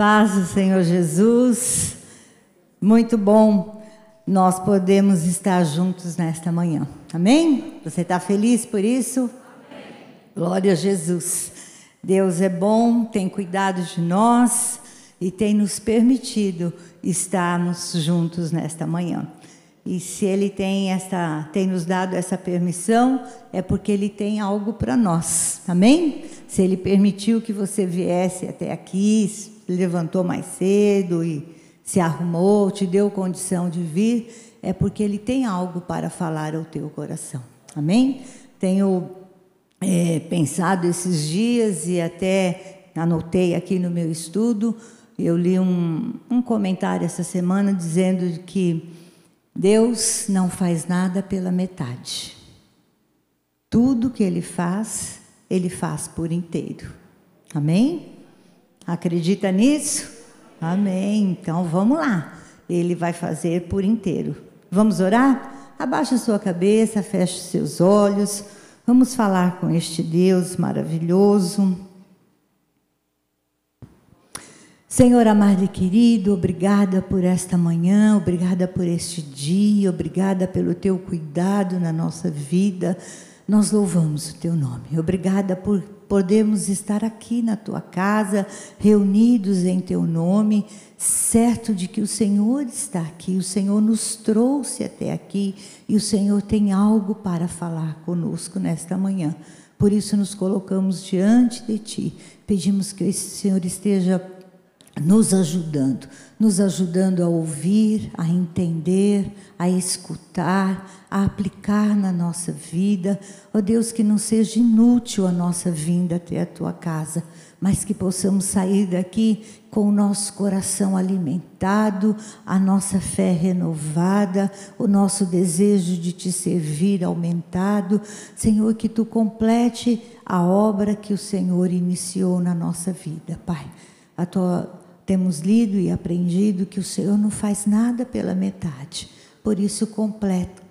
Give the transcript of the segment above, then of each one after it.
Paz do Senhor Jesus. Muito bom nós podemos estar juntos nesta manhã. Amém? Você está feliz por isso? Amém. Glória a Jesus. Deus é bom, tem cuidado de nós e tem nos permitido estarmos juntos nesta manhã. E se Ele tem esta, tem nos dado essa permissão, é porque Ele tem algo para nós. Amém? Se Ele permitiu que você viesse até aqui, levantou mais cedo e se arrumou, te deu condição de vir, é porque Ele tem algo para falar ao teu coração. Amém? Tenho é, pensado esses dias e até anotei aqui no meu estudo. Eu li um, um comentário essa semana dizendo que Deus não faz nada pela metade. Tudo que Ele faz, Ele faz por inteiro. Amém? Acredita nisso? Amém. Então vamos lá. Ele vai fazer por inteiro. Vamos orar? Abaixa sua cabeça, feche seus olhos. Vamos falar com este Deus maravilhoso. Senhor amado e querido, obrigada por esta manhã, obrigada por este dia, obrigada pelo teu cuidado na nossa vida. Nós louvamos o teu nome. Obrigada por podemos estar aqui na tua casa, reunidos em teu nome, certo de que o Senhor está aqui, o Senhor nos trouxe até aqui e o Senhor tem algo para falar conosco nesta manhã. Por isso nos colocamos diante de ti. Pedimos que o Senhor esteja nos ajudando, nos ajudando a ouvir, a entender, a escutar, a aplicar na nossa vida. Ó oh Deus, que não seja inútil a nossa vinda até a tua casa, mas que possamos sair daqui com o nosso coração alimentado, a nossa fé renovada, o nosso desejo de te servir aumentado. Senhor, que tu complete a obra que o Senhor iniciou na nossa vida, Pai. A tua temos lido e aprendido que o Senhor não faz nada pela metade. Por isso, completa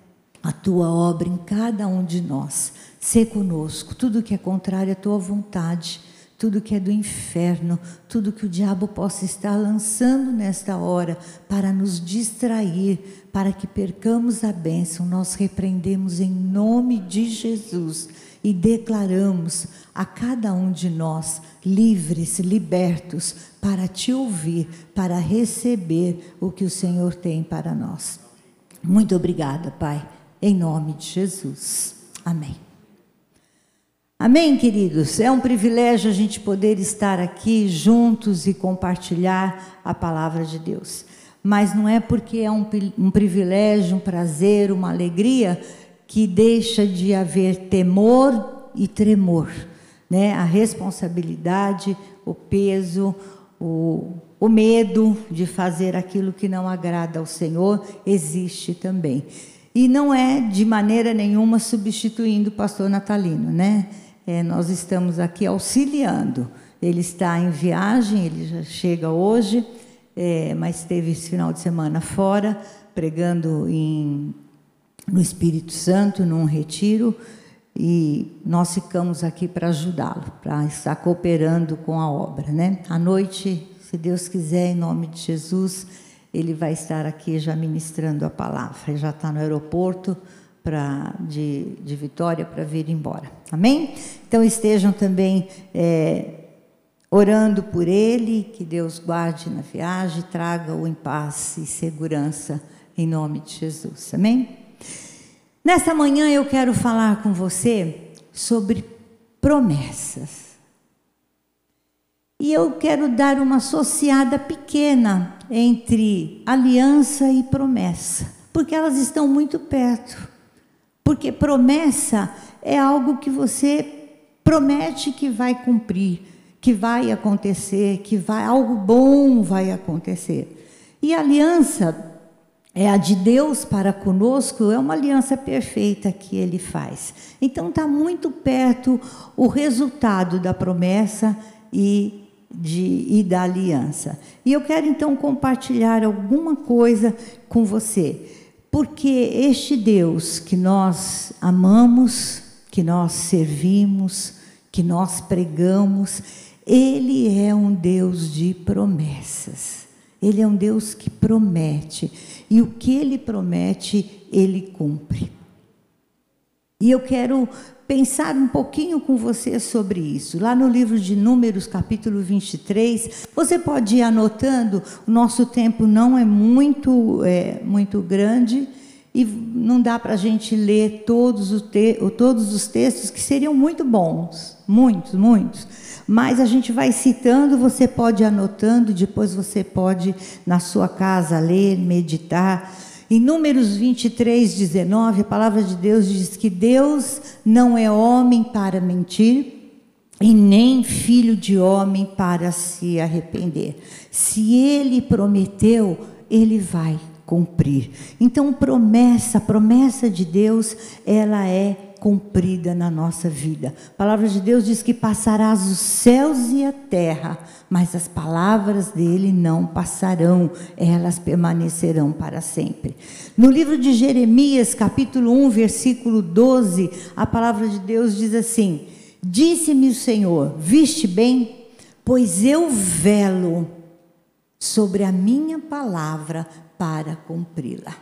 a tua obra em cada um de nós. Sê conosco. Tudo que é contrário à tua vontade, tudo que é do inferno, tudo que o diabo possa estar lançando nesta hora para nos distrair, para que percamos a bênção, nós repreendemos em nome de Jesus e declaramos a cada um de nós livres, libertos, para te ouvir, para receber o que o Senhor tem para nós. Muito obrigada, Pai, em nome de Jesus. Amém. Amém, queridos? É um privilégio a gente poder estar aqui juntos e compartilhar a palavra de Deus. Mas não é porque é um, um privilégio, um prazer, uma alegria que deixa de haver temor e tremor, né? A responsabilidade, o peso, o, o medo de fazer aquilo que não agrada ao Senhor existe também. E não é de maneira nenhuma substituindo o pastor Natalino, né? É, nós estamos aqui auxiliando. Ele está em viagem, ele já chega hoje, é, mas teve esse final de semana fora, pregando em no Espírito Santo, num retiro, e nós ficamos aqui para ajudá-lo, para estar cooperando com a obra. Né? À noite, se Deus quiser, em nome de Jesus, ele vai estar aqui já ministrando a palavra. Ele já está no aeroporto pra, de, de Vitória para vir embora. Amém? Então estejam também é, orando por ele, que Deus guarde na viagem, traga-o em paz e segurança, em nome de Jesus. Amém? Nessa manhã eu quero falar com você sobre promessas. E eu quero dar uma associada pequena entre aliança e promessa, porque elas estão muito perto. Porque promessa é algo que você promete que vai cumprir, que vai acontecer, que vai algo bom vai acontecer. E aliança é a de Deus para conosco, é uma aliança perfeita que ele faz. Então está muito perto o resultado da promessa e, de, e da aliança. E eu quero então compartilhar alguma coisa com você, porque este Deus que nós amamos, que nós servimos, que nós pregamos, Ele é um Deus de promessas. Ele é um Deus que promete. E o que ele promete, ele cumpre. E eu quero pensar um pouquinho com você sobre isso. Lá no livro de Números, capítulo 23, você pode ir anotando, o nosso tempo não é muito, é, muito grande e não dá para a gente ler todos, os te todos os textos que seriam muito bons, muitos, muitos. Mas a gente vai citando, você pode anotando, depois você pode, na sua casa, ler, meditar. Em Números 23, 19, a palavra de Deus diz que Deus não é homem para mentir e nem filho de homem para se arrepender. Se ele prometeu, ele vai cumprir. Então, promessa, promessa de Deus, ela é cumprida na nossa vida. A palavra de Deus diz que passarás os céus e a terra, mas as palavras dele não passarão, elas permanecerão para sempre. No livro de Jeremias, capítulo 1, versículo 12, a palavra de Deus diz assim: Disse-me o Senhor: Viste bem, pois eu velo sobre a minha palavra para cumpri-la.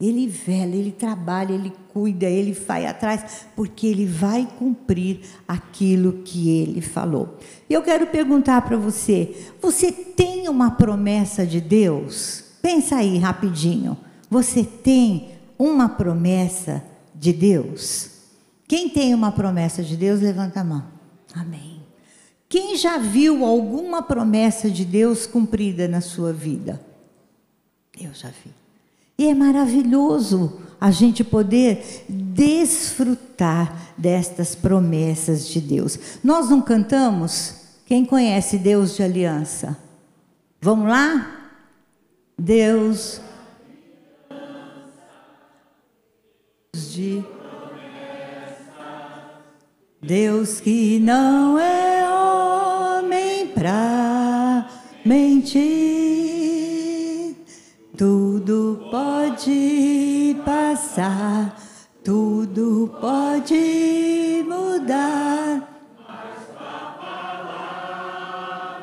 Ele vela, ele trabalha, ele cuida, ele vai atrás, porque ele vai cumprir aquilo que ele falou. E eu quero perguntar para você: você tem uma promessa de Deus? Pensa aí rapidinho. Você tem uma promessa de Deus? Quem tem uma promessa de Deus, levanta a mão. Amém. Quem já viu alguma promessa de Deus cumprida na sua vida? Eu já vi. E é maravilhoso a gente poder desfrutar destas promessas de Deus. Nós não cantamos? Quem conhece Deus de aliança? Vamos lá? Deus de Deus que não é homem para mentir passar, tudo pode mudar. Mas a palavra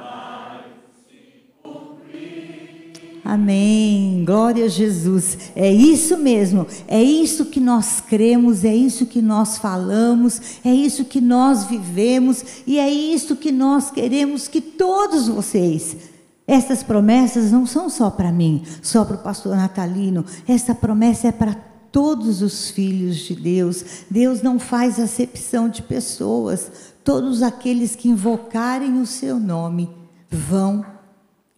vai se cumprir. Amém. Glória a Jesus. É isso mesmo. É isso que nós cremos, é isso que nós falamos, é isso que nós vivemos e é isso que nós queremos que todos vocês essas promessas não são só para mim, só para o pastor Natalino. Essa promessa é para todos os filhos de Deus. Deus não faz acepção de pessoas. Todos aqueles que invocarem o seu nome vão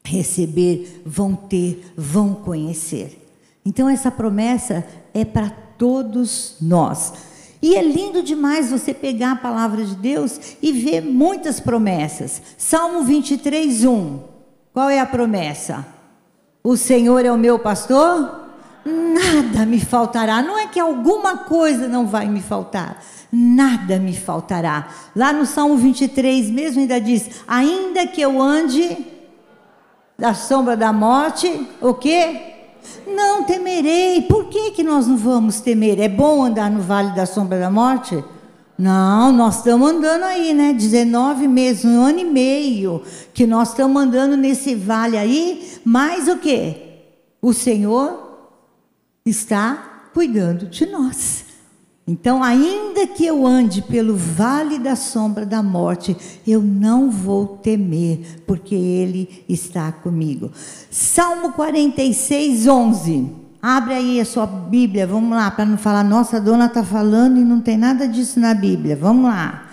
receber, vão ter, vão conhecer. Então, essa promessa é para todos nós. E é lindo demais você pegar a palavra de Deus e ver muitas promessas. Salmo 23, 1. Qual é a promessa? O Senhor é o meu pastor? Nada me faltará. Não é que alguma coisa não vai me faltar. Nada me faltará. Lá no Salmo 23 mesmo ainda diz: ainda que eu ande da sombra da morte, o quê? Não temerei. Por que, que nós não vamos temer? É bom andar no vale da sombra da morte? Não, nós estamos andando aí, né? 19 meses, um ano e meio que nós estamos andando nesse vale aí, mas o que? O Senhor está cuidando de nós. Então, ainda que eu ande pelo vale da sombra da morte, eu não vou temer, porque Ele está comigo. Salmo 46, 11. Abre aí a sua Bíblia, vamos lá, para não falar, nossa, a dona está falando e não tem nada disso na Bíblia. Vamos lá.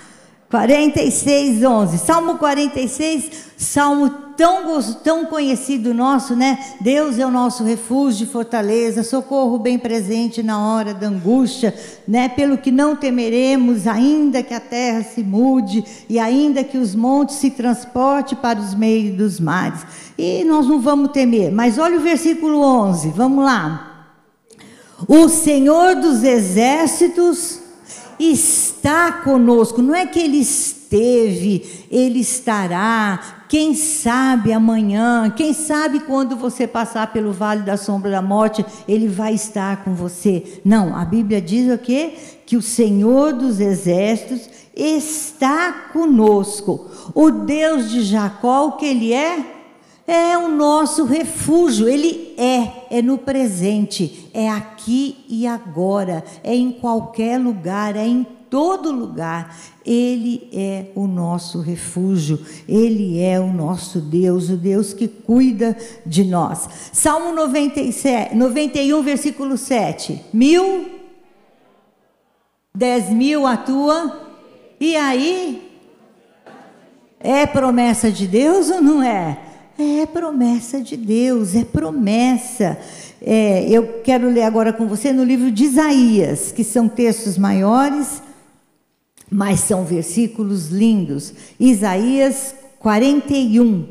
46, 11. Salmo 46, salmo tão, tão conhecido nosso, né? Deus é o nosso refúgio e fortaleza, socorro bem presente na hora da angústia, né? Pelo que não temeremos, ainda que a terra se mude e ainda que os montes se transporte para os meios dos mares e nós não vamos temer. Mas olha o versículo 11, vamos lá. O Senhor dos exércitos está conosco, não é que ele esteve, ele estará. Quem sabe amanhã, quem sabe quando você passar pelo vale da sombra da morte, ele vai estar com você. Não, a Bíblia diz o quê? Que o Senhor dos exércitos está conosco. O Deus de Jacó, o que ele é? É o nosso refúgio, ele é, é no presente, é aqui e agora, é em qualquer lugar, é em todo lugar. Ele é o nosso refúgio, ele é o nosso Deus, o Deus que cuida de nós. Salmo 97, 91, versículo 7. Mil, dez mil a tua, e aí? É promessa de Deus ou não é? É promessa de Deus, é promessa. É, eu quero ler agora com você no livro de Isaías, que são textos maiores, mas são versículos lindos. Isaías 41.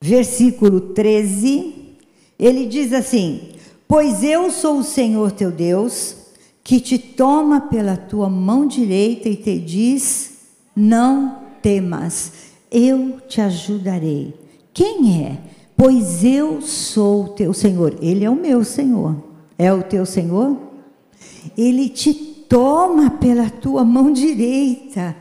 Versículo 13, ele diz assim: Pois eu sou o Senhor teu Deus, que te toma pela tua mão direita e te diz: Não temas, eu te ajudarei. Quem é? Pois eu sou o teu Senhor. Ele é o meu Senhor. É o teu Senhor? Ele te toma pela tua mão direita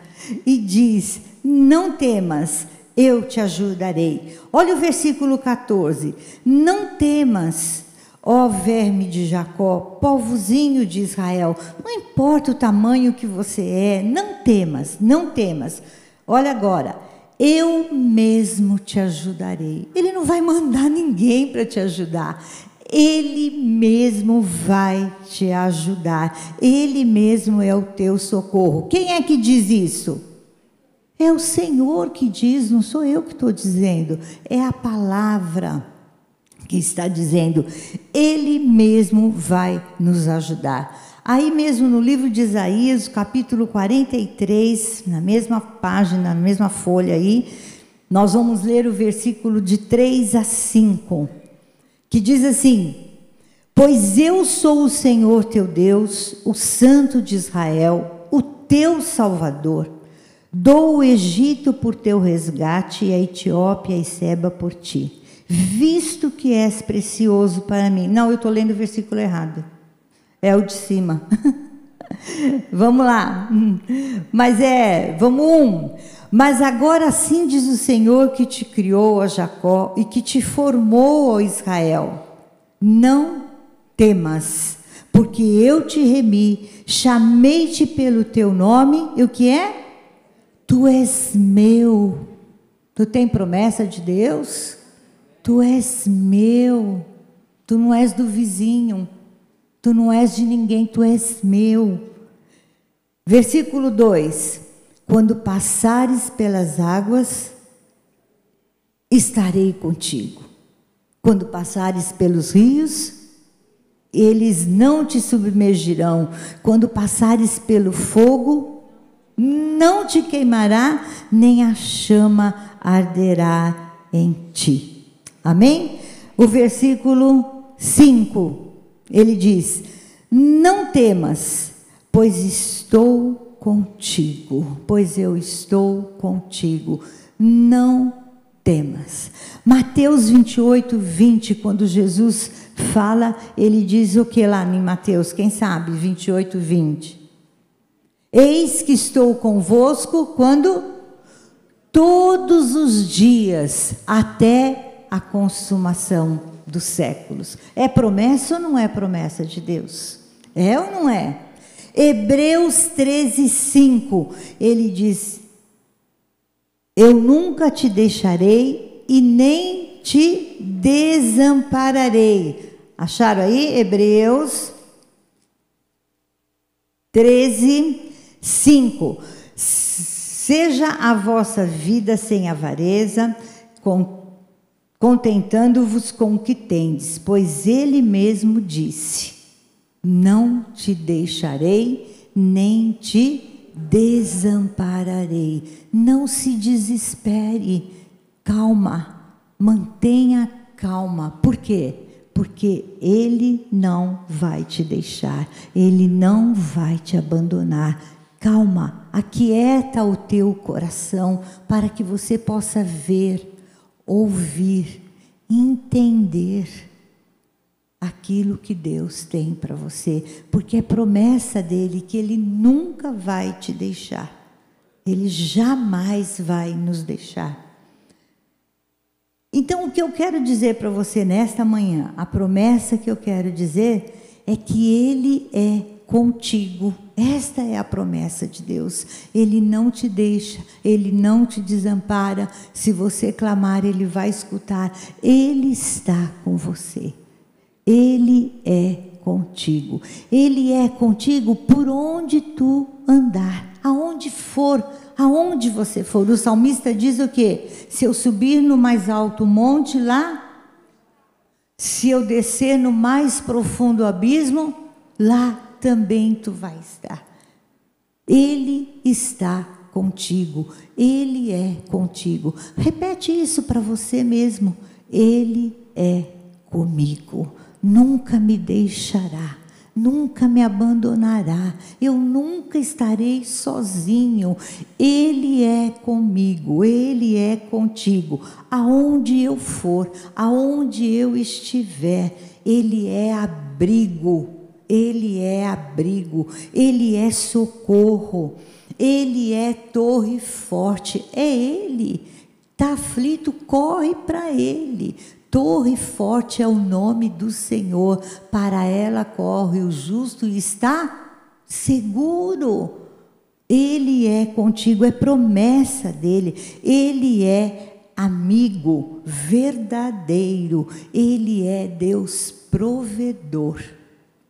e diz: Não temas, eu te ajudarei. Olha o versículo 14: Não temas Ó verme de Jacó, povozinho de Israel, não importa o tamanho que você é, não temas, não temas. Olha agora, eu mesmo te ajudarei. Ele não vai mandar ninguém para te ajudar. Ele mesmo vai te ajudar. Ele mesmo é o teu socorro. Quem é que diz isso? É o Senhor que diz, não sou eu que estou dizendo. É a palavra que está dizendo, Ele mesmo vai nos ajudar. Aí mesmo no livro de Isaías, capítulo 43, na mesma página, na mesma folha aí, nós vamos ler o versículo de 3 a 5, que diz assim: Pois eu sou o Senhor teu Deus, o Santo de Israel, o teu Salvador. Dou o Egito por teu resgate e a Etiópia e Seba por ti visto que és precioso para mim. Não, eu estou lendo o versículo errado. É o de cima. vamos lá. Mas é, vamos um. Mas agora sim diz o Senhor que te criou, a Jacó, e que te formou, ó Israel. Não temas, porque eu te remi, chamei-te pelo teu nome, e o que é? Tu és meu. Tu tem promessa de Deus? Tu és meu, tu não és do vizinho, tu não és de ninguém, tu és meu. Versículo 2: Quando passares pelas águas, estarei contigo. Quando passares pelos rios, eles não te submergirão. Quando passares pelo fogo, não te queimará, nem a chama arderá em ti. Amém? O versículo 5, ele diz: Não temas, pois estou contigo, pois eu estou contigo. Não temas. Mateus 28, 20, quando Jesus fala, ele diz o que lá em Mateus? Quem sabe? 28, 20. Eis que estou convosco quando? Todos os dias, até a consumação dos séculos. É promessa ou não é promessa de Deus? É ou não é? Hebreus 13, 5, ele diz: Eu nunca te deixarei e nem te desampararei. Acharam aí? Hebreus 13, 5. Seja a vossa vida sem avareza, com contentando-vos com o que tendes, pois ele mesmo disse: Não te deixarei, nem te desampararei. Não se desespere, calma, mantenha calma. Por quê? Porque Ele não vai te deixar, Ele não vai te abandonar. Calma, aquieta o teu coração para que você possa ver, ouvir, entender aquilo que Deus tem para você, porque é promessa dele que ele nunca vai te deixar. Ele jamais vai nos deixar. Então, o que eu quero dizer para você nesta manhã, a promessa que eu quero dizer é que Ele é contigo. Esta é a promessa de Deus. Ele não te deixa, Ele não te desampara. Se você clamar, Ele vai escutar. Ele está com você. Ele é contigo. Ele é contigo por onde tu andar, aonde for aonde você for. O salmista diz o quê? Se eu subir no mais alto monte lá, se eu descer no mais profundo abismo, lá também tu vai estar. Ele está contigo, ele é contigo. Repete isso para você mesmo. Ele é comigo, nunca me deixará nunca me abandonará, eu nunca estarei sozinho. Ele é comigo, ele é contigo. Aonde eu for, aonde eu estiver, ele é abrigo. Ele é abrigo, ele é socorro, ele é torre forte, é ele. Está aflito, corre para ele. Torre forte é o nome do Senhor, para ela corre o justo e está seguro. Ele é contigo, é promessa dele. Ele é amigo verdadeiro. Ele é Deus provedor.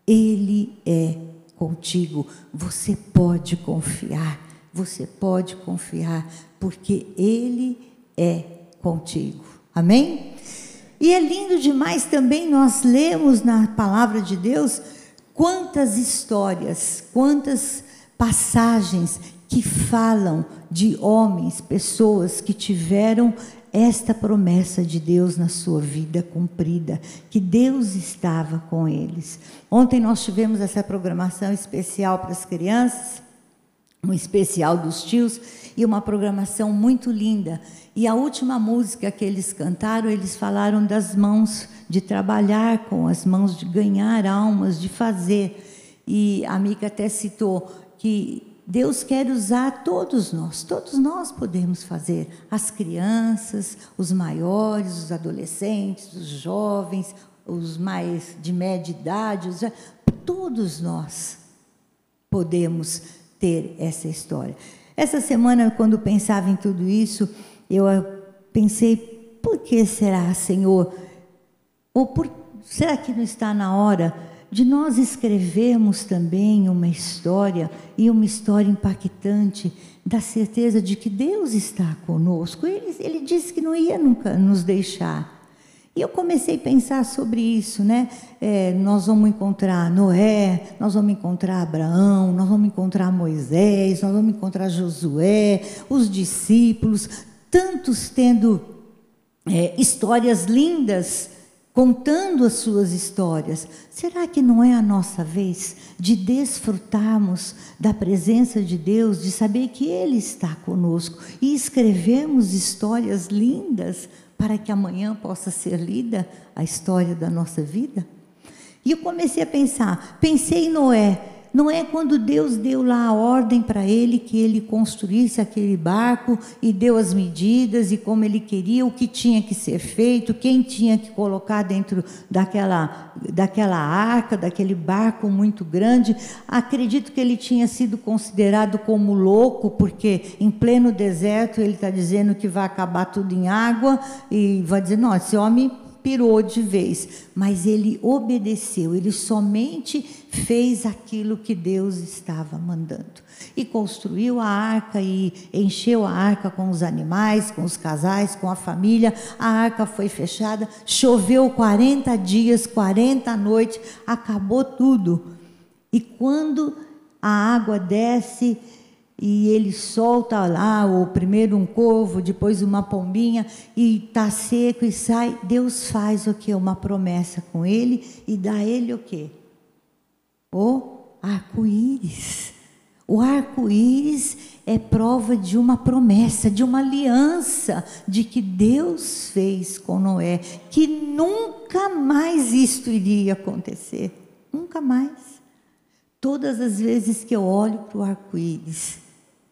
Ele é contigo. Você pode confiar. Você pode confiar, porque Ele é contigo. Amém? E é lindo demais também nós lemos na palavra de Deus quantas histórias, quantas passagens que falam de homens, pessoas que tiveram esta promessa de Deus na sua vida cumprida, que Deus estava com eles. Ontem nós tivemos essa programação especial para as crianças, um especial dos tios e uma programação muito linda. E a última música que eles cantaram, eles falaram das mãos, de trabalhar com as mãos, de ganhar almas, de fazer. E a Mica até citou que Deus quer usar todos nós, todos nós podemos fazer, as crianças, os maiores, os adolescentes, os jovens, os mais de média idade, os, todos nós podemos ter essa história. Essa semana, quando pensava em tudo isso, eu pensei: por que será, Senhor? Ou por, será que não está na hora de nós escrevermos também uma história e uma história impactante da certeza de que Deus está conosco? Ele, ele disse que não ia nunca nos deixar. E eu comecei a pensar sobre isso, né? É, nós vamos encontrar Noé, nós vamos encontrar Abraão, nós vamos encontrar Moisés, nós vamos encontrar Josué, os discípulos, tantos tendo é, histórias lindas, contando as suas histórias. Será que não é a nossa vez de desfrutarmos da presença de Deus, de saber que Ele está conosco e escrevemos histórias lindas? para que amanhã possa ser lida a história da nossa vida? E eu comecei a pensar, pensei em Noé. Noé, quando Deus deu lá a ordem para ele que ele construísse aquele barco e deu as medidas e como ele queria, o que tinha que ser feito, quem tinha que colocar dentro daquela, daquela arca, daquele barco muito grande. Acredito que ele tinha sido considerado como louco, porque em pleno deserto ele está dizendo que vai acabar tudo em água e vai dizer: não, esse homem pirou de vez, mas ele obedeceu, ele somente fez aquilo que Deus estava mandando. E construiu a arca e encheu a arca com os animais, com os casais, com a família. A arca foi fechada, choveu 40 dias, 40 noites, acabou tudo. E quando a água desce, e ele solta lá, o primeiro um corvo, depois uma pombinha, e está seco e sai. Deus faz o que? Uma promessa com ele e dá a ele o quê? O arco-íris. O arco-íris é prova de uma promessa, de uma aliança, de que Deus fez com Noé, que nunca mais isto iria acontecer. Nunca mais. Todas as vezes que eu olho para o arco-íris,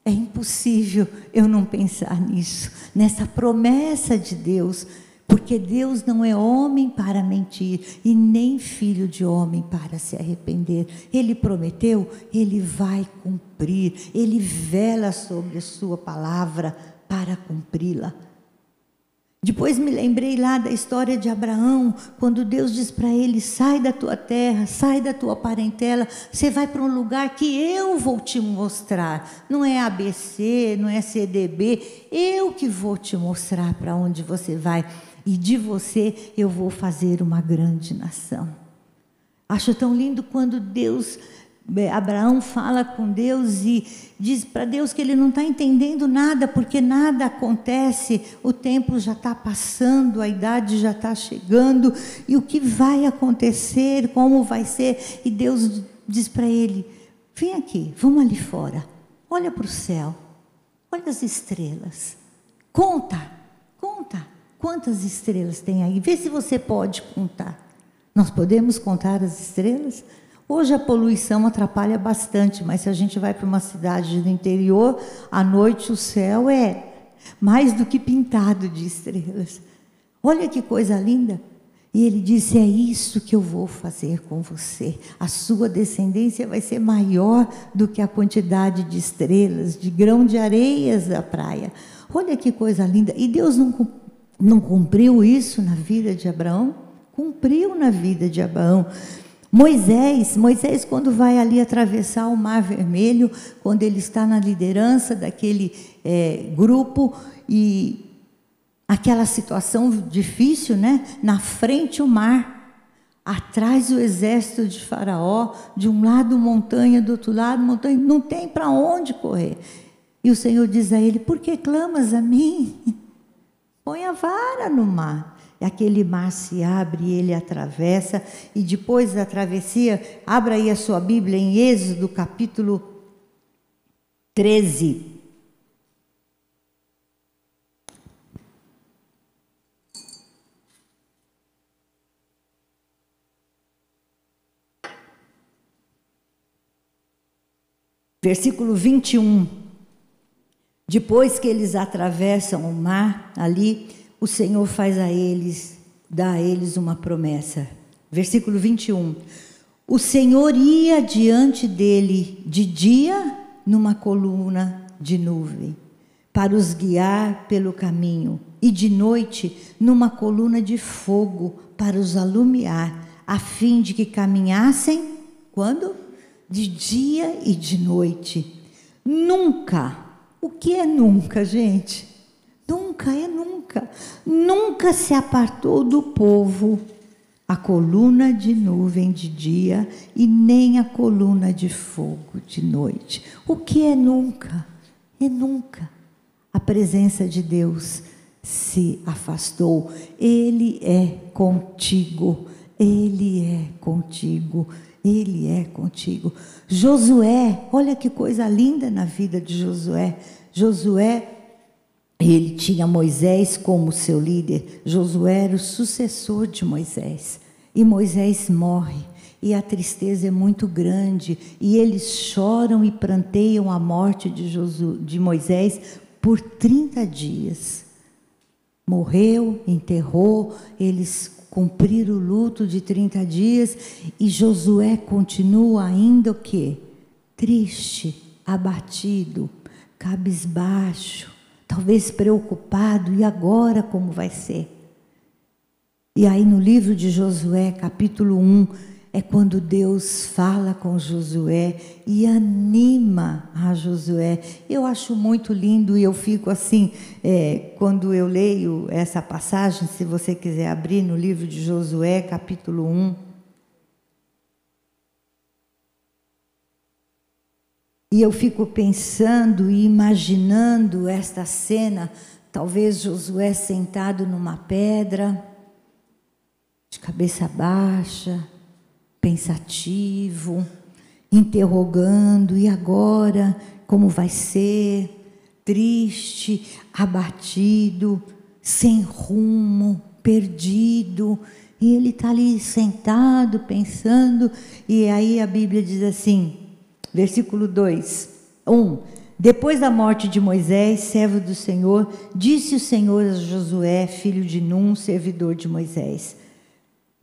é impossível eu não pensar nisso, nessa promessa de Deus, porque Deus não é homem para mentir e nem filho de homem para se arrepender. Ele prometeu, ele vai cumprir, ele vela sobre a sua palavra para cumpri-la. Depois me lembrei lá da história de Abraão, quando Deus diz para ele: sai da tua terra, sai da tua parentela, você vai para um lugar que eu vou te mostrar. Não é ABC, não é CDB, eu que vou te mostrar para onde você vai. E de você eu vou fazer uma grande nação. Acho tão lindo quando Deus Abraão fala com Deus e diz para Deus que ele não está entendendo nada, porque nada acontece, o tempo já está passando, a idade já está chegando, e o que vai acontecer, como vai ser? E Deus diz para ele: vem aqui, vamos ali fora, olha para o céu, olha as estrelas, conta, conta quantas estrelas tem aí, vê se você pode contar. Nós podemos contar as estrelas? Hoje a poluição atrapalha bastante, mas se a gente vai para uma cidade do interior, à noite o céu é mais do que pintado de estrelas. Olha que coisa linda. E ele disse: É isso que eu vou fazer com você. A sua descendência vai ser maior do que a quantidade de estrelas, de grão de areias da praia. Olha que coisa linda. E Deus não, não cumpriu isso na vida de Abraão? Cumpriu na vida de Abraão. Moisés, Moisés, quando vai ali atravessar o Mar Vermelho, quando ele está na liderança daquele é, grupo e aquela situação difícil, né? Na frente o mar, atrás o exército de Faraó, de um lado montanha, do outro lado montanha, não tem para onde correr. E o Senhor diz a ele: Por que clamas a mim? Põe a vara no mar aquele mar se abre, ele atravessa, e depois da travessia, abra aí a sua Bíblia em Êxodo capítulo 13. Versículo 21. Depois que eles atravessam o mar ali, o Senhor faz a eles, dá a eles uma promessa. Versículo 21. O Senhor ia diante dele de dia numa coluna de nuvem, para os guiar pelo caminho, e de noite numa coluna de fogo, para os alumiar, a fim de que caminhassem quando? De dia e de noite. Nunca. O que é nunca, gente? Nunca é nunca. Nunca se apartou do povo a coluna de nuvem de dia e nem a coluna de fogo de noite. O que é nunca? É nunca. A presença de Deus se afastou. Ele é contigo. Ele é contigo. Ele é contigo. Josué, olha que coisa linda na vida de Josué. Josué ele tinha Moisés como seu líder. Josué era o sucessor de Moisés. E Moisés morre. E a tristeza é muito grande. E eles choram e pranteiam a morte de, de Moisés por 30 dias. Morreu, enterrou, eles cumpriram o luto de 30 dias. E Josué continua ainda o quê? Triste, abatido, cabisbaixo talvez preocupado, e agora como vai ser? E aí no livro de Josué, capítulo 1, é quando Deus fala com Josué e anima a Josué. Eu acho muito lindo e eu fico assim, é, quando eu leio essa passagem, se você quiser abrir no livro de Josué, capítulo 1. E eu fico pensando e imaginando esta cena, talvez Josué sentado numa pedra, de cabeça baixa, pensativo, interrogando, e agora como vai ser? Triste, abatido, sem rumo, perdido. E ele está ali sentado, pensando, e aí a Bíblia diz assim, versículo 2: 1. Um, depois da morte de Moisés, servo do Senhor, disse o Senhor a Josué, filho de Num, servidor de Moisés: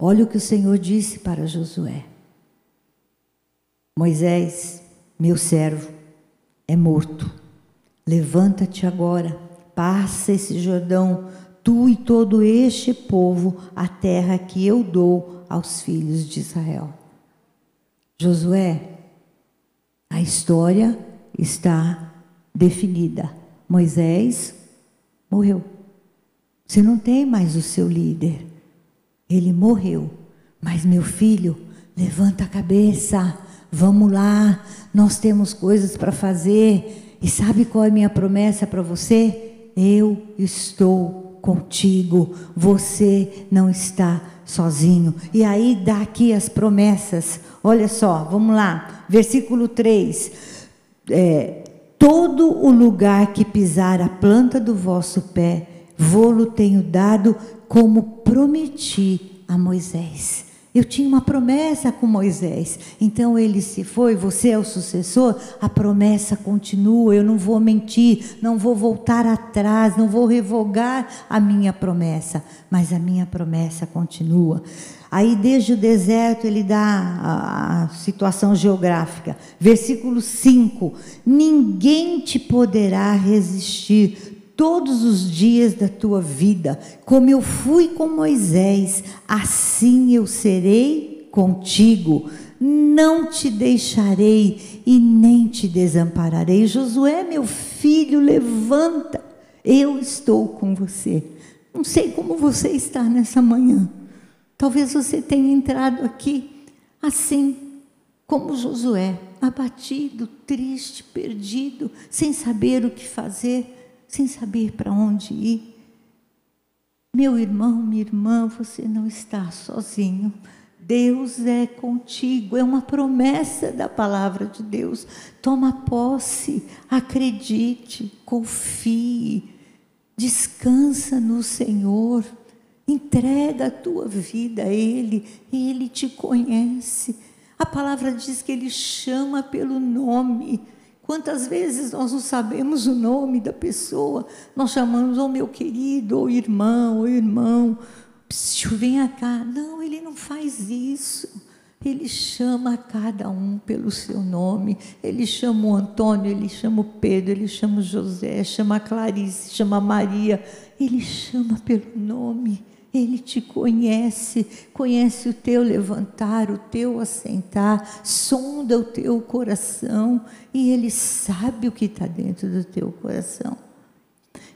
Olha o que o Senhor disse para Josué: Moisés, meu servo, é morto. Levanta-te agora, passa esse Jordão, tu e todo este povo, a terra que eu dou aos filhos de Israel. Josué, a história está definida. Moisés morreu. Você não tem mais o seu líder. Ele morreu. Mas meu filho, levanta a cabeça. Vamos lá. Nós temos coisas para fazer. E sabe qual é minha promessa para você? Eu estou contigo. Você não está sozinho. E aí dá aqui as promessas. Olha só, vamos lá. Versículo 3. É, todo o lugar que pisar a planta do vosso pé, vou-lo tenho dado como prometi a Moisés. Eu tinha uma promessa com Moisés. Então ele se foi, você é o sucessor, a promessa continua. Eu não vou mentir, não vou voltar atrás, não vou revogar a minha promessa, mas a minha promessa continua. Aí, desde o deserto, ele dá a, situação geográfica. Versículo 5: Ninguém te poderá resistir todos os dias da tua vida. Como eu fui com Moisés, assim eu serei contigo. Não te deixarei e nem te desampararei. Josué, meu filho, levanta. Eu estou com você. Não sei como você está nessa manhã. Talvez você tenha entrado aqui assim, como Josué, abatido, triste, perdido, sem saber o que fazer sem saber para onde ir. Meu irmão, minha irmã, você não está sozinho. Deus é contigo, é uma promessa da palavra de Deus. Toma posse, acredite, confie, descansa no Senhor, entrega a tua vida a Ele, Ele te conhece. A palavra diz que Ele chama pelo nome. Quantas vezes nós não sabemos o nome da pessoa, nós chamamos, oh meu querido, ou oh, irmão, ou oh, irmão, Psiu, venha cá. Não, ele não faz isso. Ele chama cada um pelo seu nome. Ele chama o Antônio, ele chama o Pedro, ele chama o José, chama a Clarice, chama a Maria. Ele chama pelo nome. Ele te conhece, conhece o teu levantar, o teu assentar, sonda o teu coração e ele sabe o que está dentro do teu coração.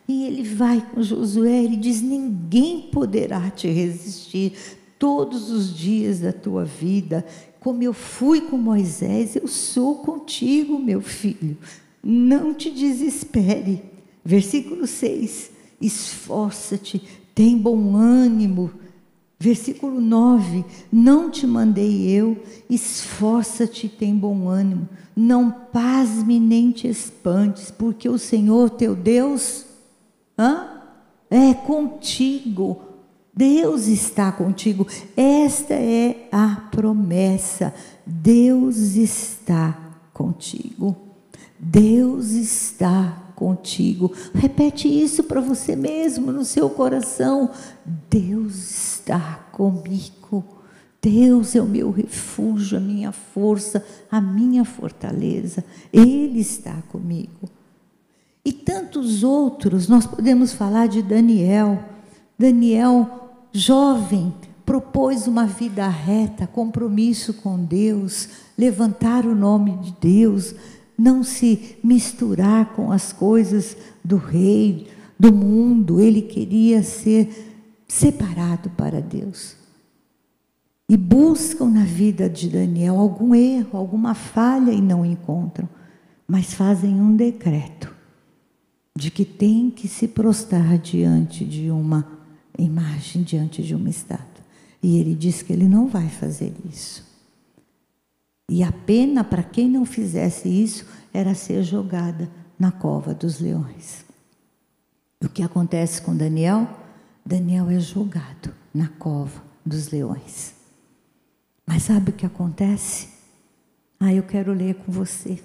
E ele vai com Josué, ele diz: ninguém poderá te resistir todos os dias da tua vida. Como eu fui com Moisés, eu sou contigo, meu filho. Não te desespere. Versículo 6: Esforça-te, tem bom ânimo. Versículo 9: Não te mandei eu, esforça-te, tem bom ânimo. Não pasme nem te espantes, porque o Senhor teu Deus hã? é contigo. Deus está contigo. Esta é a promessa. Deus está contigo. Deus está contigo. Repete isso para você mesmo no seu coração. Deus está comigo. Deus é o meu refúgio, a minha força, a minha fortaleza. Ele está comigo. E tantos outros, nós podemos falar de Daniel. Daniel, jovem, propôs uma vida reta, compromisso com Deus, levantar o nome de Deus, não se misturar com as coisas do rei, do mundo. Ele queria ser separado para Deus. E buscam na vida de Daniel algum erro, alguma falha e não encontram. mas fazem um decreto de que tem que se prostrar diante de uma imagem, diante de uma estátua. E ele diz que ele não vai fazer isso. E a pena para quem não fizesse isso era ser jogada na cova dos leões. O que acontece com Daniel? Daniel é jogado na cova dos leões. Mas sabe o que acontece? Ah, eu quero ler com você.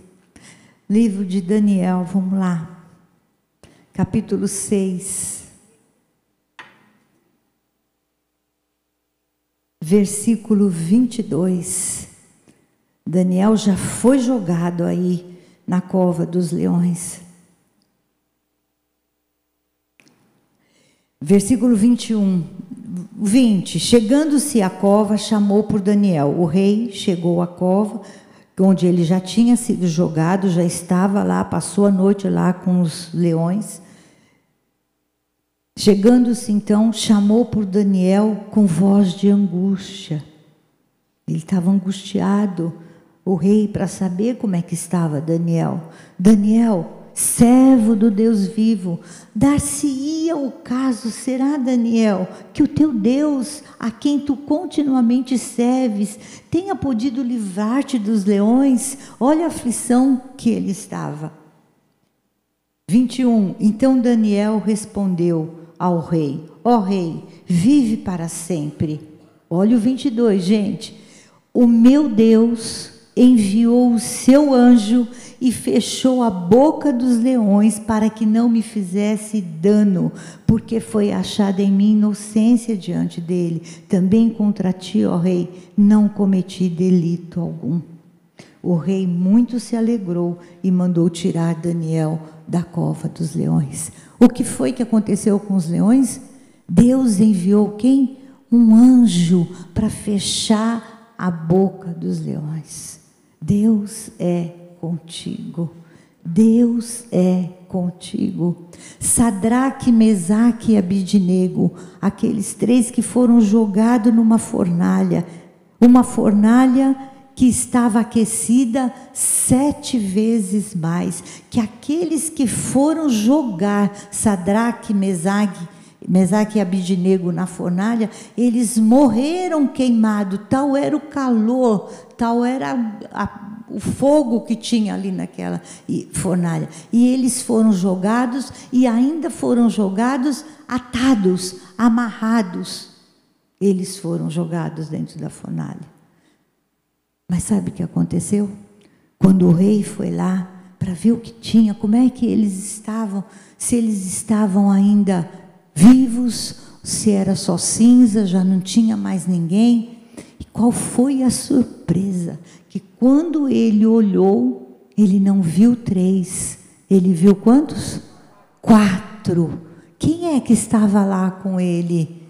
Livro de Daniel, vamos lá. Capítulo 6. Versículo 22. Daniel já foi jogado aí na cova dos leões. Versículo 21, 20. Chegando-se à cova, chamou por Daniel. O rei chegou à cova, onde ele já tinha sido jogado, já estava lá, passou a noite lá com os leões. Chegando-se então, chamou por Daniel com voz de angústia. Ele estava angustiado, o rei, para saber como é que estava Daniel. Daniel, servo do Deus vivo, dar-se-ia o caso, será, Daniel, que o teu Deus, a quem tu continuamente serves, tenha podido livrar-te dos leões? Olha a aflição que ele estava. 21. Então Daniel respondeu ao rei: Ó oh, rei, vive para sempre. Olha o 22, gente. O meu Deus enviou o seu anjo e fechou a boca dos leões para que não me fizesse dano, porque foi achada em mim inocência diante dele. Também contra ti, ó rei, não cometi delito algum. O rei muito se alegrou e mandou tirar Daniel da cova dos leões. O que foi que aconteceu com os leões? Deus enviou quem? Um anjo para fechar a boca dos leões. Deus é contigo. Deus é contigo. Sadraque, Mesaque e Abidinego, aqueles três que foram jogados numa fornalha, uma fornalha que estava aquecida sete vezes mais que aqueles que foram jogar Sadraque, Mesaque, Mesaque e Abidinego na fornalha, eles morreram queimados, tal era o calor, tal era a, o fogo que tinha ali naquela fornalha. E eles foram jogados e ainda foram jogados atados, amarrados. Eles foram jogados dentro da fornalha. Mas sabe o que aconteceu? Quando o rei foi lá para ver o que tinha, como é que eles estavam, se eles estavam ainda vivos, se era só cinza, já não tinha mais ninguém. E qual foi a surpresa? Que quando ele olhou, ele não viu três, ele viu quantos? Quatro. Quem é que estava lá com ele?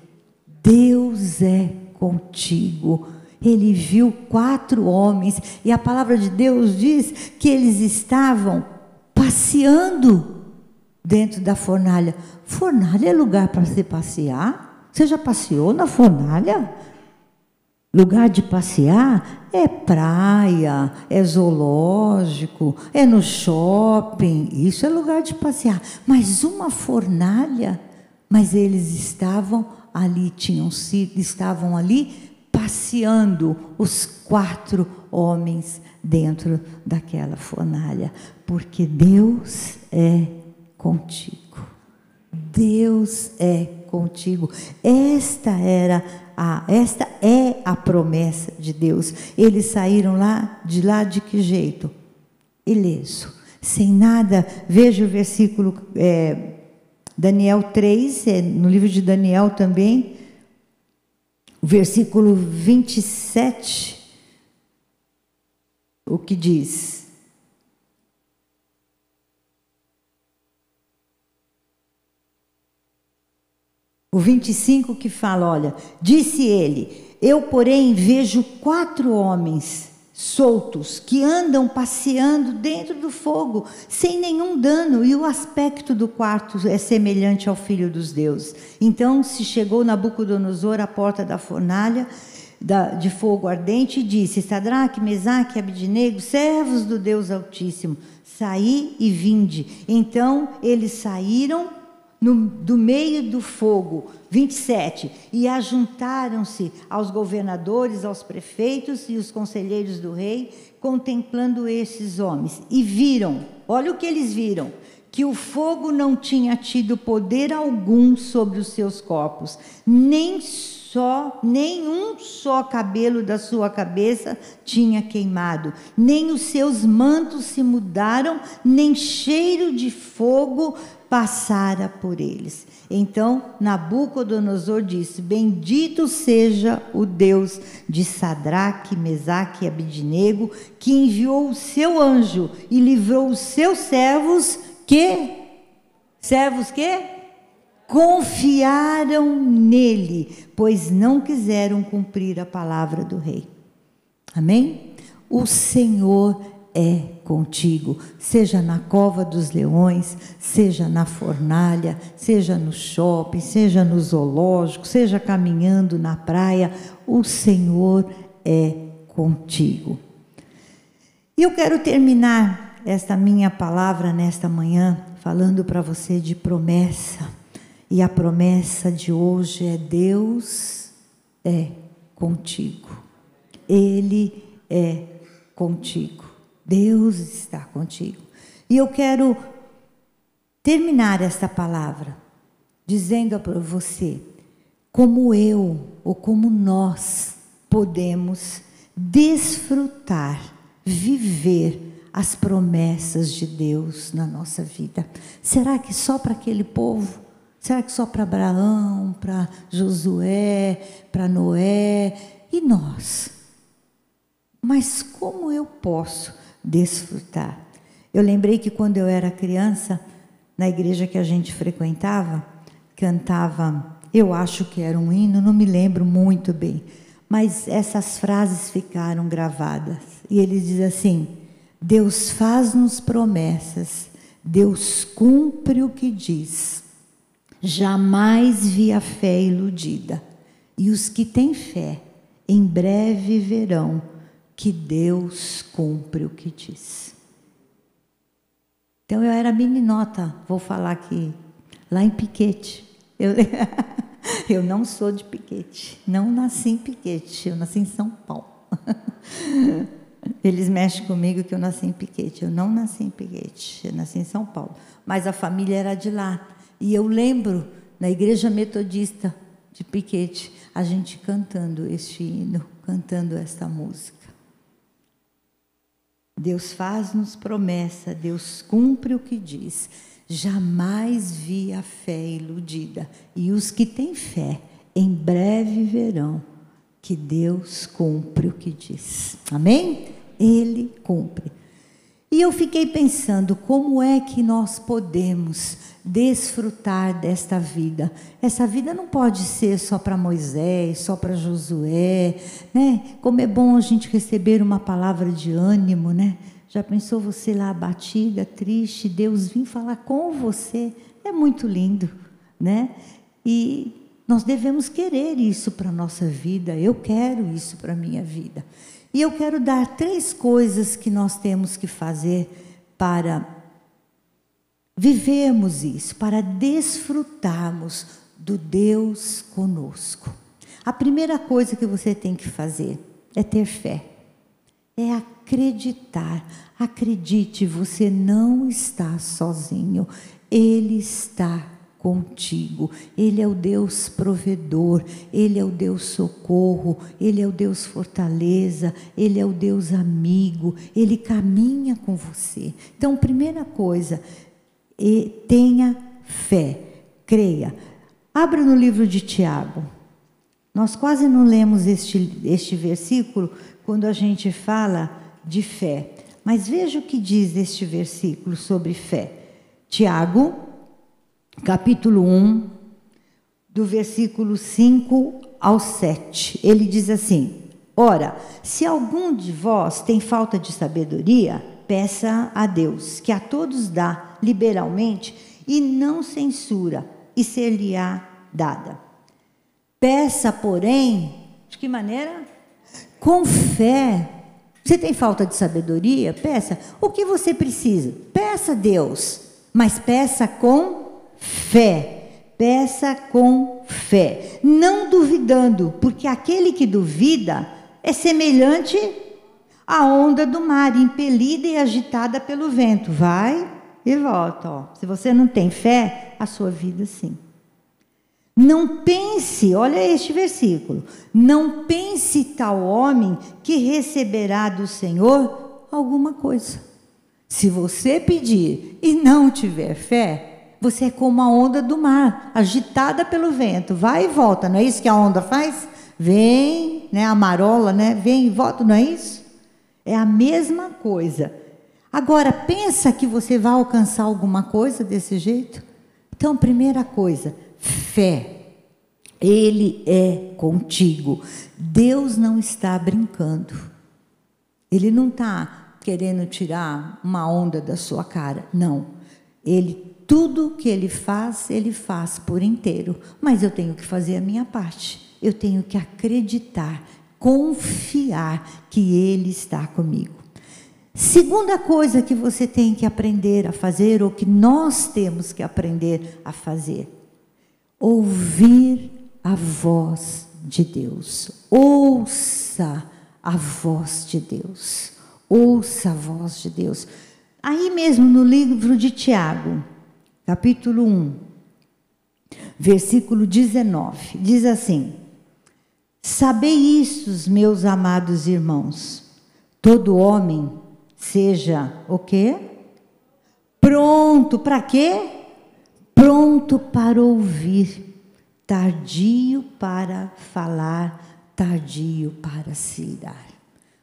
Deus é contigo. Ele viu quatro homens, e a palavra de Deus diz que eles estavam passeando dentro da fornalha. Fornalha é lugar para se passear? Você já passeou na fornalha? Lugar de passear é praia, é zoológico, é no shopping, isso é lugar de passear. Mas uma fornalha, mas eles estavam ali, tinham sido, estavam ali passeando os quatro homens dentro daquela fornalha, porque Deus é contigo. Deus é contigo. Esta era a, esta é a promessa de Deus. Eles saíram lá de lá de que jeito? Ileso, sem nada. Veja o versículo é, Daniel 3, é, no livro de Daniel também, o versículo 27, o que diz? O 25 que fala: olha, disse ele: Eu, porém, vejo quatro homens soltos que andam passeando dentro do fogo, sem nenhum dano, e o aspecto do quarto é semelhante ao filho dos deuses. Então se chegou Nabucodonosor à porta da fornalha, de fogo ardente e disse: Sadraque, Mesaque e servos do Deus Altíssimo, saí e vinde. Então eles saíram no, do meio do fogo, 27, e ajuntaram-se aos governadores, aos prefeitos e os conselheiros do rei, contemplando esses homens, e viram, olha o que eles viram, que o fogo não tinha tido poder algum sobre os seus corpos, nem só, nenhum só cabelo da sua cabeça tinha queimado, nem os seus mantos se mudaram, nem cheiro de fogo passara por eles. Então Nabucodonosor disse: Bendito seja o Deus de Sadraque, Mesaque e Abidinego, que enviou o seu anjo e livrou os seus servos que servos que confiaram nele, pois não quiseram cumprir a palavra do rei. Amém? O Senhor é contigo, seja na cova dos leões, seja na fornalha, seja no shopping, seja no zoológico, seja caminhando na praia, o Senhor é contigo. E eu quero terminar esta minha palavra nesta manhã falando para você de promessa. E a promessa de hoje é: Deus é contigo. Ele é contigo. Deus está contigo. E eu quero terminar esta palavra dizendo para você como eu ou como nós podemos desfrutar, viver as promessas de Deus na nossa vida. Será que só para aquele povo? Será que só para Abraão, para Josué, para Noé e nós? Mas como eu posso desfrutar. Eu lembrei que quando eu era criança, na igreja que a gente frequentava, cantava, eu acho que era um hino, não me lembro muito bem, mas essas frases ficaram gravadas. E ele diz assim: Deus faz-nos promessas, Deus cumpre o que diz. Jamais vi a fé iludida. E os que têm fé, em breve verão que Deus cumpre o que diz. Então eu era meninota, vou falar aqui, lá em Piquete. Eu, eu não sou de Piquete, não nasci em Piquete, eu nasci em São Paulo. Eles mexem comigo que eu nasci em Piquete, eu não nasci em Piquete, eu nasci em São Paulo. Mas a família era de lá. E eu lembro, na igreja metodista de Piquete, a gente cantando este hino, cantando esta música. Deus faz-nos promessa, Deus cumpre o que diz. Jamais vi a fé iludida. E os que têm fé, em breve verão que Deus cumpre o que diz. Amém? Ele cumpre. E eu fiquei pensando como é que nós podemos desfrutar desta vida. Essa vida não pode ser só para Moisés, só para Josué, né? Como é bom a gente receber uma palavra de ânimo, né? Já pensou você lá abatida, triste, Deus vir falar com você? É muito lindo, né? E nós devemos querer isso para a nossa vida. Eu quero isso para a minha vida. E eu quero dar três coisas que nós temos que fazer para vivemos isso, para desfrutarmos do Deus conosco. A primeira coisa que você tem que fazer é ter fé, é acreditar. Acredite, você não está sozinho, Ele está contigo. Ele é o Deus provedor, Ele é o Deus socorro, Ele é o Deus fortaleza, Ele é o Deus amigo, Ele caminha com você. Então, primeira coisa, tenha fé, creia. Abra no livro de Tiago. Nós quase não lemos este, este versículo quando a gente fala de fé. Mas veja o que diz este versículo sobre fé. Tiago, capítulo 1, do versículo 5 ao 7. Ele diz assim: Ora, se algum de vós tem falta de sabedoria, peça a Deus, que a todos dá liberalmente e não censura, e ser-lhe-á dada. Peça, porém, De que maneira? Com fé. Você tem falta de sabedoria? Peça. O que você precisa? Peça a Deus, mas peça com fé. Peça com fé, não duvidando, porque aquele que duvida é semelhante à onda do mar, impelida e agitada pelo vento. Vai e volta. Ó. Se você não tem fé, a sua vida sim. Não pense, olha este versículo, não pense tal homem que receberá do Senhor alguma coisa. Se você pedir e não tiver fé, você é como a onda do mar, agitada pelo vento, vai e volta, não é isso que a onda faz? Vem, né, a marola, né, vem e volta, não é isso? É a mesma coisa. Agora, pensa que você vai alcançar alguma coisa desse jeito? Então, primeira coisa, fé. Ele é contigo. Deus não está brincando. Ele não está querendo tirar uma onda da sua cara. Não. Ele, tudo que ele faz, ele faz por inteiro. Mas eu tenho que fazer a minha parte. Eu tenho que acreditar, confiar que ele está comigo. Segunda coisa que você tem que aprender a fazer, ou que nós temos que aprender a fazer, ouvir a voz de Deus. Ouça a voz de Deus. Ouça a voz de Deus. Aí mesmo no livro de Tiago, capítulo 1, versículo 19, diz assim: Sabei isso, meus amados irmãos, todo homem seja o quê? Pronto para quê? Pronto para ouvir, tardio para falar, tardio para se irar.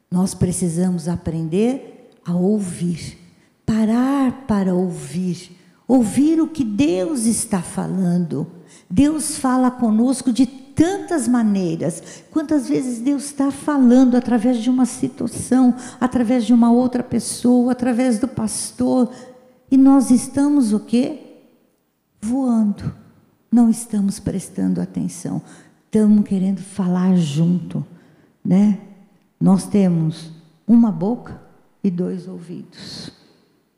Nós precisamos aprender a ouvir, parar para ouvir, ouvir o que Deus está falando. Deus fala conosco de tantas maneiras. Quantas vezes Deus está falando através de uma situação, através de uma outra pessoa, através do pastor, e nós estamos o quê? Voando. Não estamos prestando atenção. Estamos querendo falar junto, né? Nós temos uma boca e dois ouvidos,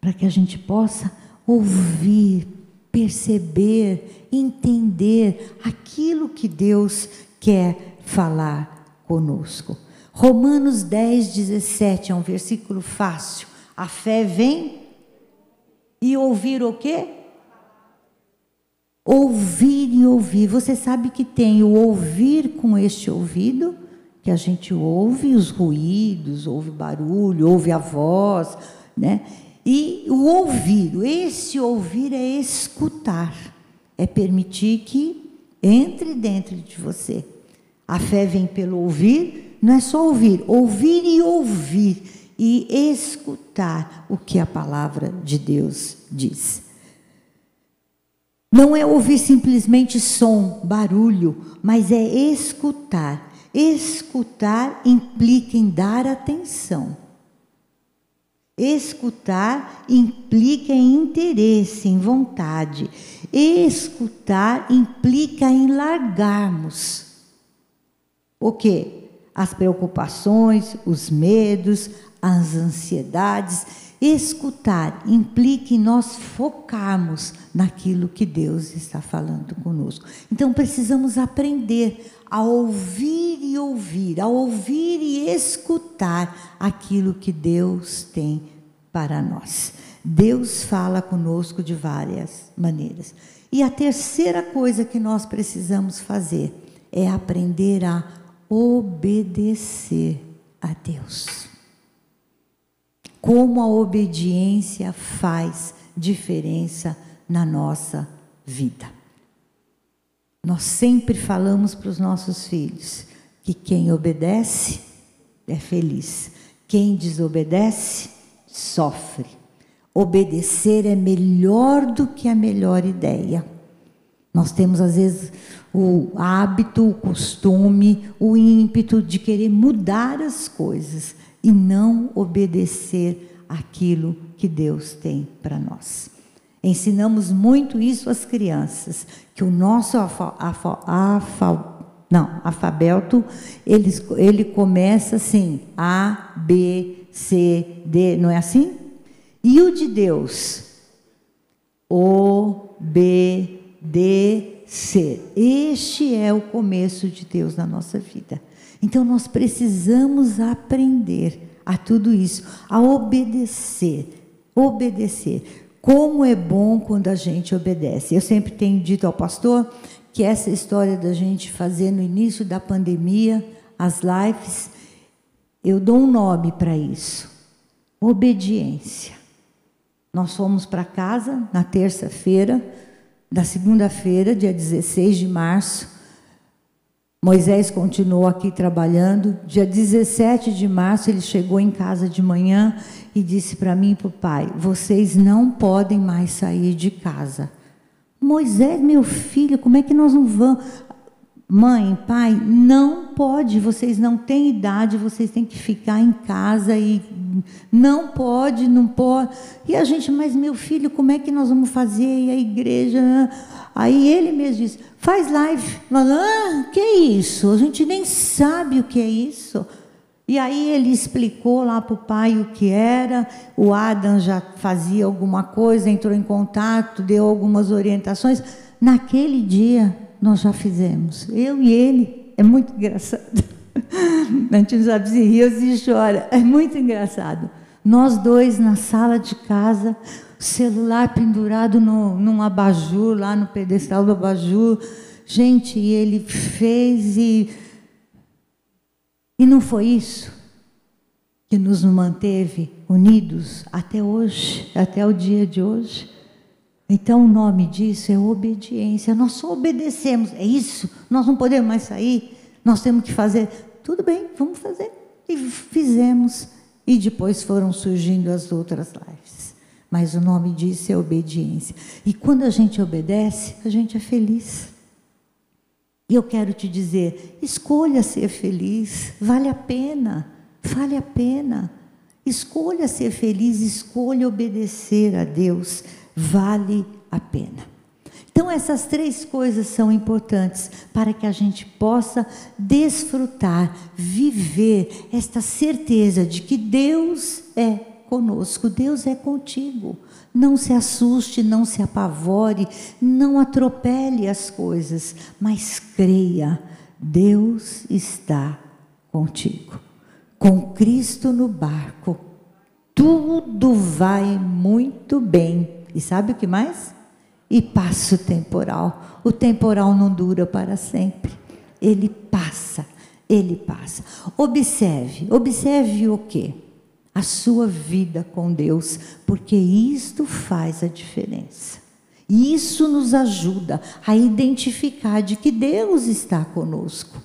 para que a gente possa ouvir, perceber, entender aquilo que Deus quer falar conosco. Romanos 10, 17 é um versículo fácil. A fé vem e ouvir o quê? Ouvir e ouvir. Você sabe que tem o ouvir com este ouvido, que a gente ouve os ruídos, ouve o barulho, ouve a voz, né? E o ouvir, esse ouvir é escutar, é permitir que entre dentro de você. A fé vem pelo ouvir, não é só ouvir, ouvir e ouvir e escutar o que a palavra de Deus diz. Não é ouvir simplesmente som, barulho, mas é escutar. Escutar implica em dar atenção. Escutar implica em interesse, em vontade. Escutar implica em largarmos o que? As preocupações, os medos, as ansiedades. Escutar implica em nós focarmos naquilo que Deus está falando conosco. Então precisamos aprender a ouvir e ouvir, a ouvir e escutar aquilo que Deus tem para nós. Deus fala conosco de várias maneiras. E a terceira coisa que nós precisamos fazer é aprender a obedecer a Deus. Como a obediência faz diferença na nossa vida. Nós sempre falamos para os nossos filhos que quem obedece é feliz, quem desobedece sofre. Obedecer é melhor do que a melhor ideia. Nós temos, às vezes, o hábito, o costume, o ímpeto de querer mudar as coisas e não obedecer aquilo que Deus tem para nós. Ensinamos muito isso às crianças, que o nosso Não, alfabeto, ele, ele começa assim: A, B, C, D, não é assim? E o de Deus? O, B, D, C. Este é o começo de Deus na nossa vida. Então nós precisamos aprender a tudo isso, a obedecer. Obedecer. Como é bom quando a gente obedece. Eu sempre tenho dito ao pastor que essa história da gente fazer no início da pandemia as lives, eu dou um nome para isso: obediência. Nós fomos para casa na terça-feira, da segunda-feira, dia 16 de março. Moisés continuou aqui trabalhando. Dia 17 de março, ele chegou em casa de manhã e disse para mim e para o pai: Vocês não podem mais sair de casa. Moisés, meu filho, como é que nós não vamos? Mãe, pai, não pode, vocês não têm idade, vocês têm que ficar em casa e não pode, não pode. E a gente, mas meu filho, como é que nós vamos fazer? E a igreja. Aí ele mesmo disse: faz live. Nós, ah, que é isso? A gente nem sabe o que é isso. E aí ele explicou lá para o pai o que era. O Adam já fazia alguma coisa, entrou em contato, deu algumas orientações. Naquele dia nós já fizemos. Eu e ele. É muito engraçado. A gente sabe se ri ou se chora. É muito engraçado. Nós dois na sala de casa, celular pendurado no, num abajur, lá no pedestal do abajur. Gente, ele fez e e não foi isso que nos manteve unidos até hoje, até o dia de hoje? Então o nome disso é obediência. Nós só obedecemos, é isso. Nós não podemos mais sair, nós temos que fazer. Tudo bem, vamos fazer. E fizemos. E depois foram surgindo as outras lives. Mas o nome disso é obediência. E quando a gente obedece, a gente é feliz. E eu quero te dizer: escolha ser feliz, vale a pena, vale a pena. Escolha ser feliz, escolha obedecer a Deus, vale a pena. Então, essas três coisas são importantes para que a gente possa desfrutar, viver esta certeza de que Deus é conosco, Deus é contigo. Não se assuste, não se apavore, não atropele as coisas, mas creia, Deus está contigo. Com Cristo no barco, tudo vai muito bem. E sabe o que mais? E passa o temporal. O temporal não dura para sempre. Ele passa, ele passa. Observe, observe o quê? a sua vida com Deus, porque isto faz a diferença. Isso nos ajuda a identificar de que Deus está conosco.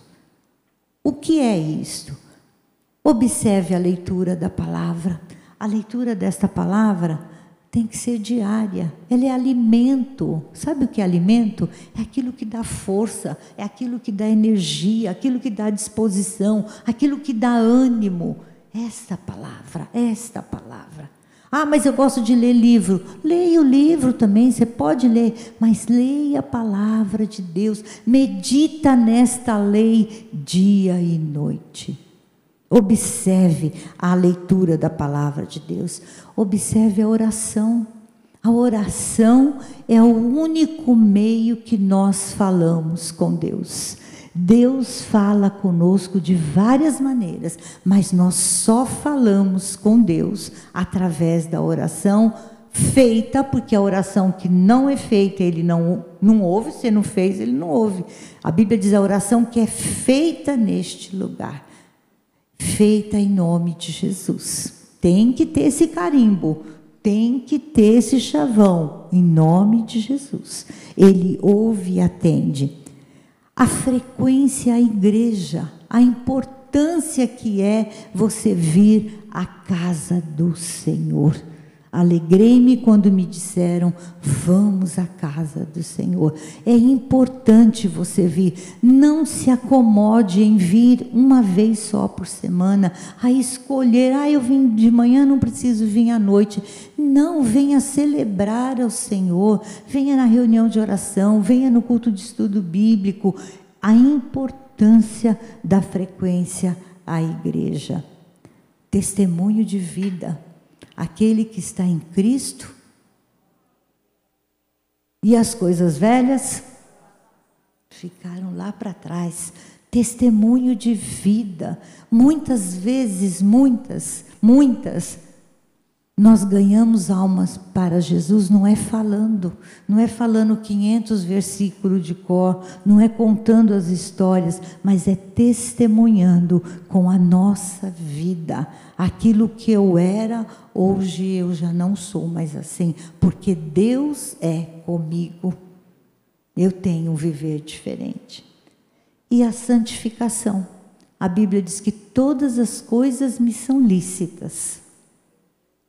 O que é isto? Observe a leitura da palavra. A leitura desta palavra tem que ser diária. Ela é alimento. Sabe o que é alimento? É aquilo que dá força, é aquilo que dá energia, aquilo que dá disposição, aquilo que dá ânimo. Esta palavra, esta palavra. Ah, mas eu gosto de ler livro. Leia o livro também, você pode ler, mas leia a palavra de Deus. Medita nesta lei dia e noite. Observe a leitura da palavra de Deus. Observe a oração. A oração é o único meio que nós falamos com Deus. Deus fala conosco de várias maneiras, mas nós só falamos com Deus através da oração feita, porque a oração que não é feita, ele não, não ouve, se não fez, ele não ouve. A Bíblia diz a oração que é feita neste lugar, feita em nome de Jesus. Tem que ter esse carimbo, tem que ter esse chavão, em nome de Jesus. Ele ouve e atende a frequência à igreja, a importância que é você vir à casa do Senhor. Alegrei-me quando me disseram: vamos à casa do Senhor. É importante você vir. Não se acomode em vir uma vez só por semana, a escolher. Ah, eu vim de manhã, não preciso vir à noite. Não, venha celebrar ao Senhor. Venha na reunião de oração, venha no culto de estudo bíblico. A importância da frequência à igreja. Testemunho de vida. Aquele que está em Cristo. E as coisas velhas ficaram lá para trás. Testemunho de vida. Muitas vezes, muitas, muitas, nós ganhamos almas para Jesus não é falando, não é falando 500 versículos de cor, não é contando as histórias, mas é testemunhando com a nossa vida. Aquilo que eu era, hoje eu já não sou mais assim, porque Deus é comigo. Eu tenho um viver diferente. E a santificação. A Bíblia diz que todas as coisas me são lícitas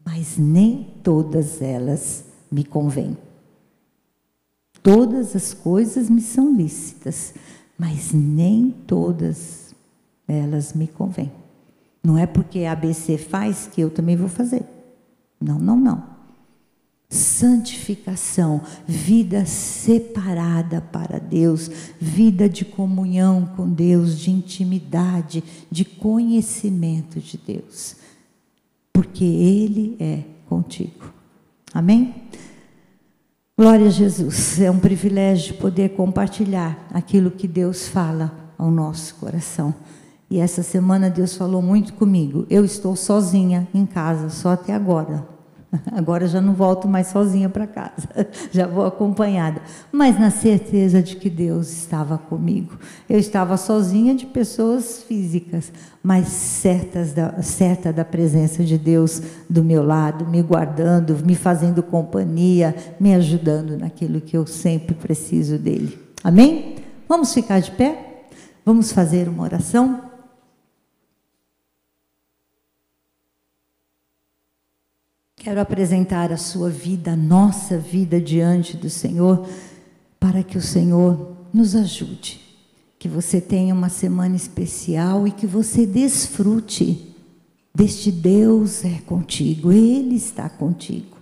mas nem todas elas me convêm. Todas as coisas me são lícitas, mas nem todas elas me convêm. Não é porque a ABC faz que eu também vou fazer. Não, não, não. Santificação, vida separada para Deus, vida de comunhão com Deus, de intimidade, de conhecimento de Deus porque Ele é contigo. Amém? Glória a Jesus. É um privilégio poder compartilhar aquilo que Deus fala ao nosso coração. E essa semana Deus falou muito comigo. Eu estou sozinha em casa, só até agora. Agora já não volto mais sozinha para casa, já vou acompanhada, mas na certeza de que Deus estava comigo. Eu estava sozinha de pessoas físicas, mas certas da, certa da presença de Deus do meu lado, me guardando, me fazendo companhia, me ajudando naquilo que eu sempre preciso dele. Amém? Vamos ficar de pé? Vamos fazer uma oração? Quero apresentar a sua vida, a nossa vida diante do Senhor, para que o Senhor nos ajude. Que você tenha uma semana especial e que você desfrute deste Deus é contigo, Ele está contigo.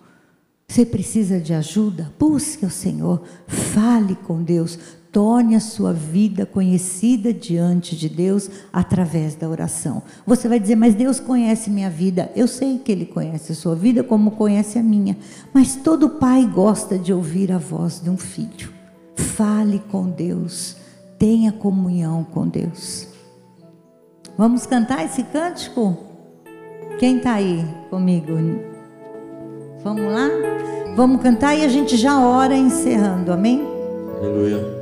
Você precisa de ajuda? Busque o Senhor, fale com Deus, Torne a sua vida conhecida diante de Deus através da oração. Você vai dizer, mas Deus conhece minha vida. Eu sei que Ele conhece a sua vida como conhece a minha. Mas todo pai gosta de ouvir a voz de um filho. Fale com Deus. Tenha comunhão com Deus. Vamos cantar esse cântico? Quem está aí comigo? Vamos lá? Vamos cantar e a gente já ora encerrando, amém? Aleluia.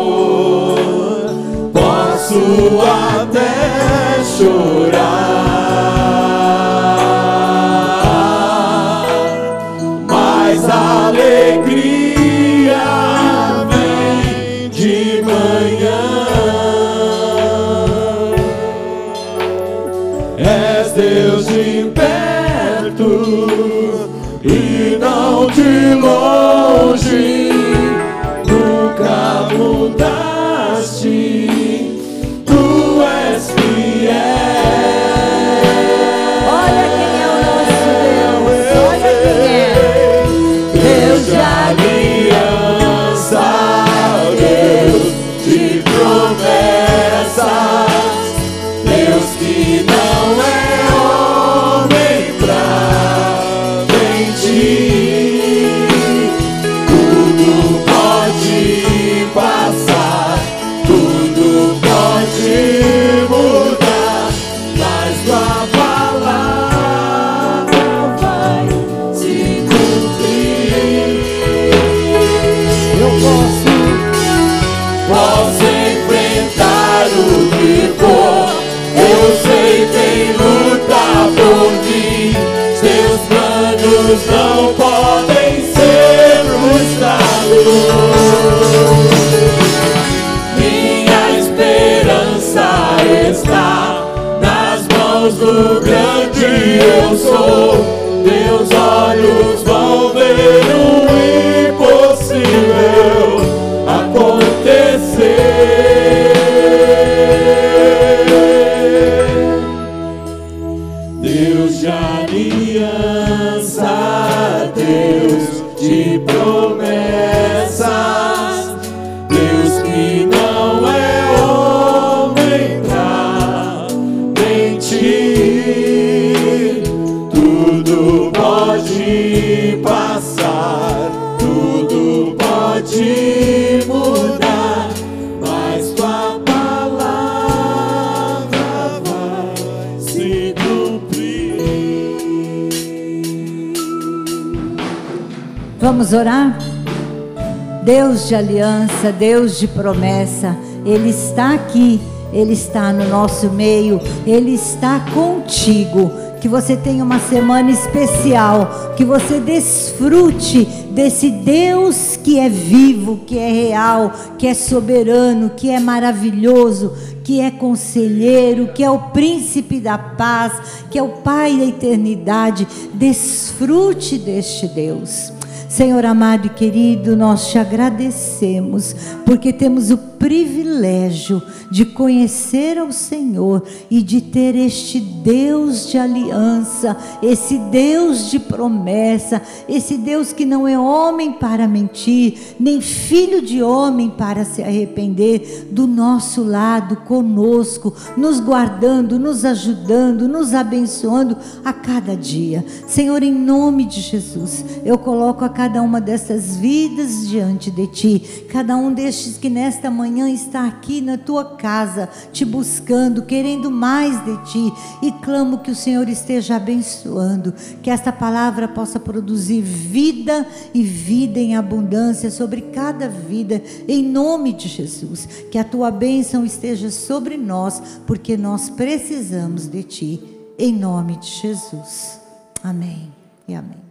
Posso até chorar, mas a alegria vem de manhã. És Deus de perto e não de longe, nunca mudaste. Deus de aliança, Deus de promessa, Ele está aqui, Ele está no nosso meio, Ele está contigo. Que você tenha uma semana especial, que você desfrute desse Deus que é vivo, que é real, que é soberano, que é maravilhoso, que é conselheiro, que é o príncipe da paz, que é o Pai da eternidade. Desfrute deste Deus. Senhor amado e querido, nós te agradecemos porque temos o privilégio de conhecer ao Senhor e de ter este Deus de aliança, esse Deus de promessa, esse Deus que não é homem para mentir, nem filho de homem para se arrepender, do nosso lado, conosco, nos guardando, nos ajudando, nos abençoando a cada dia. Senhor, em nome de Jesus, eu coloco a cada uma dessas vidas diante de ti, cada um destes que nesta manhã está aqui na tua casa, te buscando, querendo mais de ti, e clamo que o Senhor esteja abençoando, que esta palavra possa produzir vida e vida em abundância sobre cada vida, em nome de Jesus. Que a tua bênção esteja sobre nós, porque nós precisamos de ti, em nome de Jesus. Amém e amém.